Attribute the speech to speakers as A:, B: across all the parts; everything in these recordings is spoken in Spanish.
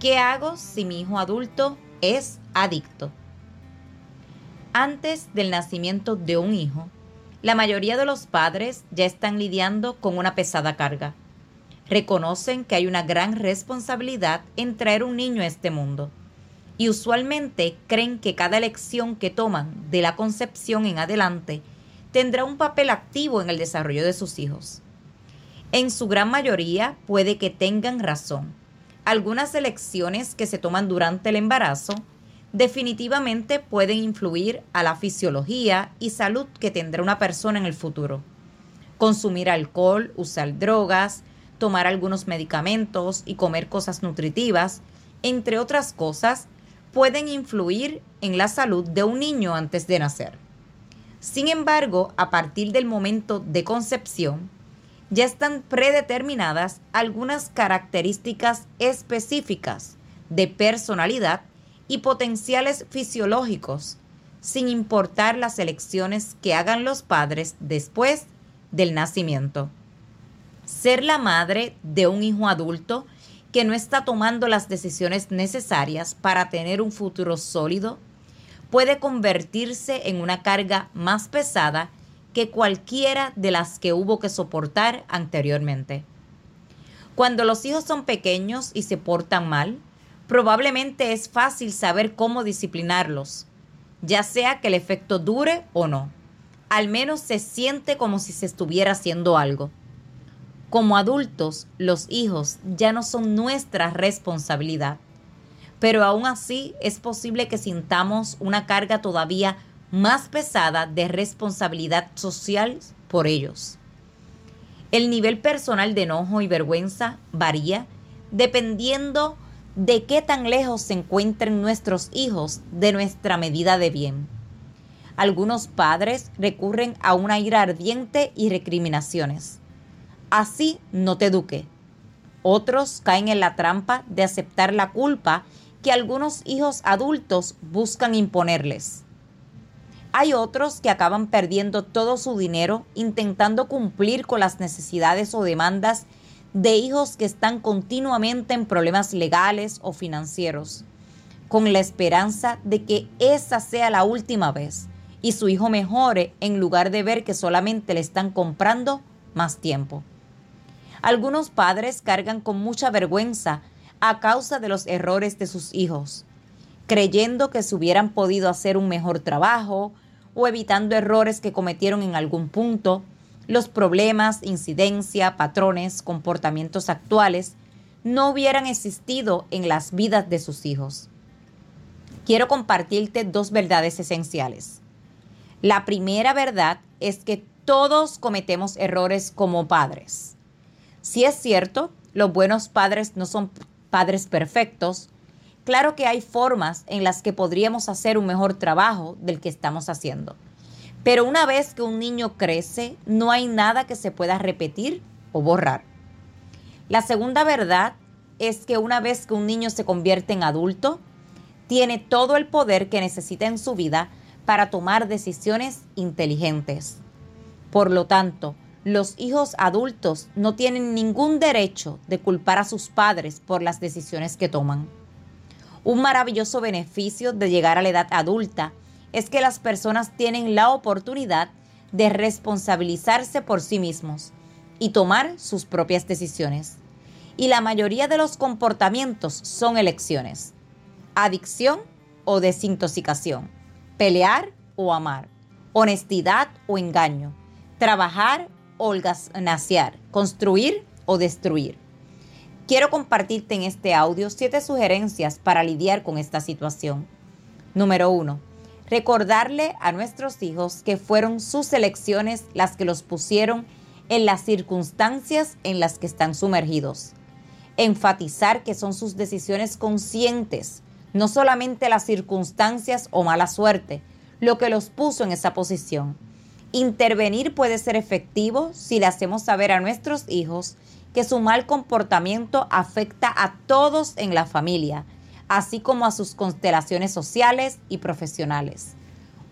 A: ¿qué hago si mi hijo adulto es adicto? Antes del nacimiento de un hijo, la mayoría de los padres ya están lidiando con una pesada carga. Reconocen que hay una gran responsabilidad en traer un niño a este mundo y usualmente creen que cada elección que toman de la concepción en adelante tendrá un papel activo en el desarrollo de sus hijos. En su gran mayoría puede que tengan razón. Algunas elecciones que se toman durante el embarazo definitivamente pueden influir a la fisiología y salud que tendrá una persona en el futuro. Consumir alcohol, usar drogas, tomar algunos medicamentos y comer cosas nutritivas, entre otras cosas, pueden influir en la salud de un niño antes de nacer. Sin embargo, a partir del momento de concepción, ya están predeterminadas algunas características específicas de personalidad y potenciales fisiológicos, sin importar las elecciones que hagan los padres después del nacimiento. Ser la madre de un hijo adulto que no está tomando las decisiones necesarias para tener un futuro sólido puede convertirse en una carga más pesada que cualquiera de las que hubo que soportar anteriormente. Cuando los hijos son pequeños y se portan mal, probablemente es fácil saber cómo disciplinarlos, ya sea que el efecto dure o no. Al menos se siente como si se estuviera haciendo algo. Como adultos, los hijos ya no son nuestra responsabilidad, pero aún así es posible que sintamos una carga todavía más pesada de responsabilidad social por ellos. El nivel personal de enojo y vergüenza varía dependiendo de qué tan lejos se encuentren nuestros hijos de nuestra medida de bien. Algunos padres recurren a una ira ardiente y recriminaciones. Así no te eduque. Otros caen en la trampa de aceptar la culpa que algunos hijos adultos buscan imponerles. Hay otros que acaban perdiendo todo su dinero intentando cumplir con las necesidades o demandas de hijos que están continuamente en problemas legales o financieros, con la esperanza de que esa sea la última vez y su hijo mejore en lugar de ver que solamente le están comprando más tiempo. Algunos padres cargan con mucha vergüenza a causa de los errores de sus hijos creyendo que se hubieran podido hacer un mejor trabajo o evitando errores que cometieron en algún punto, los problemas, incidencia, patrones, comportamientos actuales no hubieran existido en las vidas de sus hijos. Quiero compartirte dos verdades esenciales. La primera verdad es que todos cometemos errores como padres. Si es cierto, los buenos padres no son padres perfectos, Claro que hay formas en las que podríamos hacer un mejor trabajo del que estamos haciendo. Pero una vez que un niño crece, no hay nada que se pueda repetir o borrar. La segunda verdad es que una vez que un niño se convierte en adulto, tiene todo el poder que necesita en su vida para tomar decisiones inteligentes. Por lo tanto, los hijos adultos no tienen ningún derecho de culpar a sus padres por las decisiones que toman. Un maravilloso beneficio de llegar a la edad adulta es que las personas tienen la oportunidad de responsabilizarse por sí mismos y tomar sus propias decisiones. Y la mayoría de los comportamientos son elecciones. Adicción o desintoxicación. Pelear o amar. Honestidad o engaño. Trabajar o naciar. Construir o destruir. Quiero compartirte en este audio siete sugerencias para lidiar con esta situación. Número uno, recordarle a nuestros hijos que fueron sus elecciones las que los pusieron en las circunstancias en las que están sumergidos. Enfatizar que son sus decisiones conscientes, no solamente las circunstancias o mala suerte, lo que los puso en esa posición. Intervenir puede ser efectivo si le hacemos saber a nuestros hijos que su mal comportamiento afecta a todos en la familia, así como a sus constelaciones sociales y profesionales.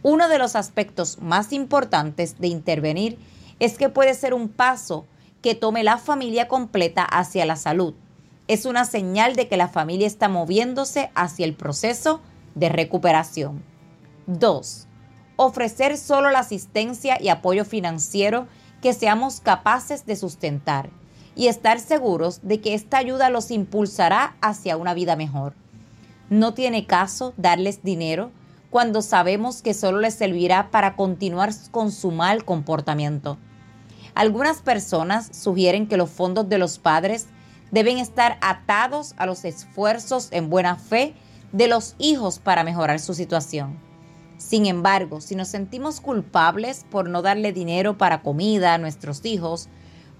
A: Uno de los aspectos más importantes de intervenir es que puede ser un paso que tome la familia completa hacia la salud. Es una señal de que la familia está moviéndose hacia el proceso de recuperación. 2. Ofrecer solo la asistencia y apoyo financiero que seamos capaces de sustentar y estar seguros de que esta ayuda los impulsará hacia una vida mejor. No tiene caso darles dinero cuando sabemos que solo les servirá para continuar con su mal comportamiento. Algunas personas sugieren que los fondos de los padres deben estar atados a los esfuerzos en buena fe de los hijos para mejorar su situación. Sin embargo, si nos sentimos culpables por no darle dinero para comida a nuestros hijos,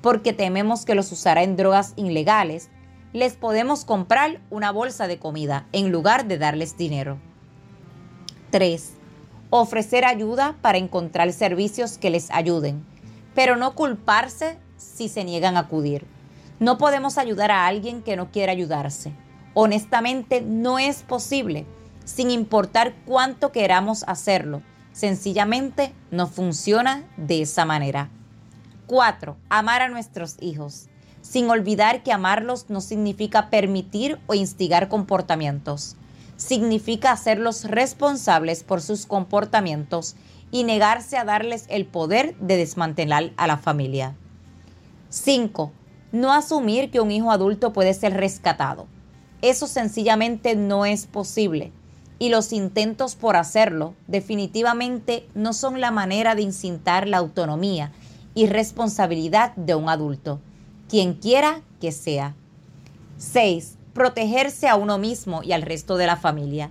A: porque tememos que los usará en drogas ilegales, les podemos comprar una bolsa de comida en lugar de darles dinero. 3. Ofrecer ayuda para encontrar servicios que les ayuden, pero no culparse si se niegan a acudir. No podemos ayudar a alguien que no quiere ayudarse. Honestamente, no es posible, sin importar cuánto queramos hacerlo. Sencillamente no funciona de esa manera. 4. Amar a nuestros hijos, sin olvidar que amarlos no significa permitir o instigar comportamientos. Significa hacerlos responsables por sus comportamientos y negarse a darles el poder de desmantelar a la familia. 5. No asumir que un hijo adulto puede ser rescatado. Eso sencillamente no es posible y los intentos por hacerlo definitivamente no son la manera de incitar la autonomía y responsabilidad de un adulto, quien quiera que sea. 6. Protegerse a uno mismo y al resto de la familia.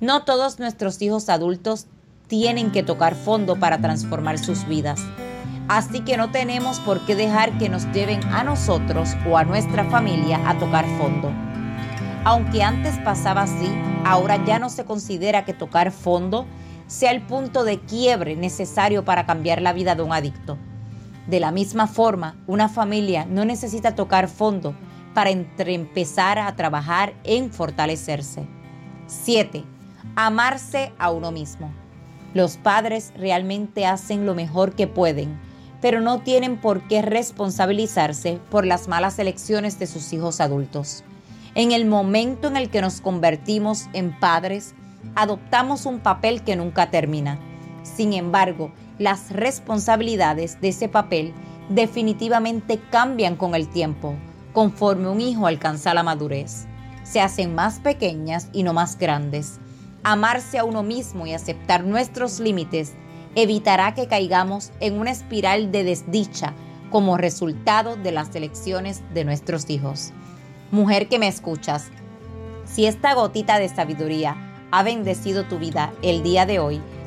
A: No todos nuestros hijos adultos tienen que tocar fondo para transformar sus vidas. Así que no tenemos por qué dejar que nos lleven a nosotros o a nuestra familia a tocar fondo. Aunque antes pasaba así, ahora ya no se considera que tocar fondo sea el punto de quiebre necesario para cambiar la vida de un adicto. De la misma forma, una familia no necesita tocar fondo para empezar a trabajar en fortalecerse. 7. Amarse a uno mismo. Los padres realmente hacen lo mejor que pueden, pero no tienen por qué responsabilizarse por las malas elecciones de sus hijos adultos. En el momento en el que nos convertimos en padres, adoptamos un papel que nunca termina. Sin embargo, las responsabilidades de ese papel definitivamente cambian con el tiempo, conforme un hijo alcanza la madurez. Se hacen más pequeñas y no más grandes. Amarse a uno mismo y aceptar nuestros límites evitará que caigamos en una espiral de desdicha como resultado de las elecciones de nuestros hijos. Mujer que me escuchas, si esta gotita de sabiduría ha bendecido tu vida el día de hoy,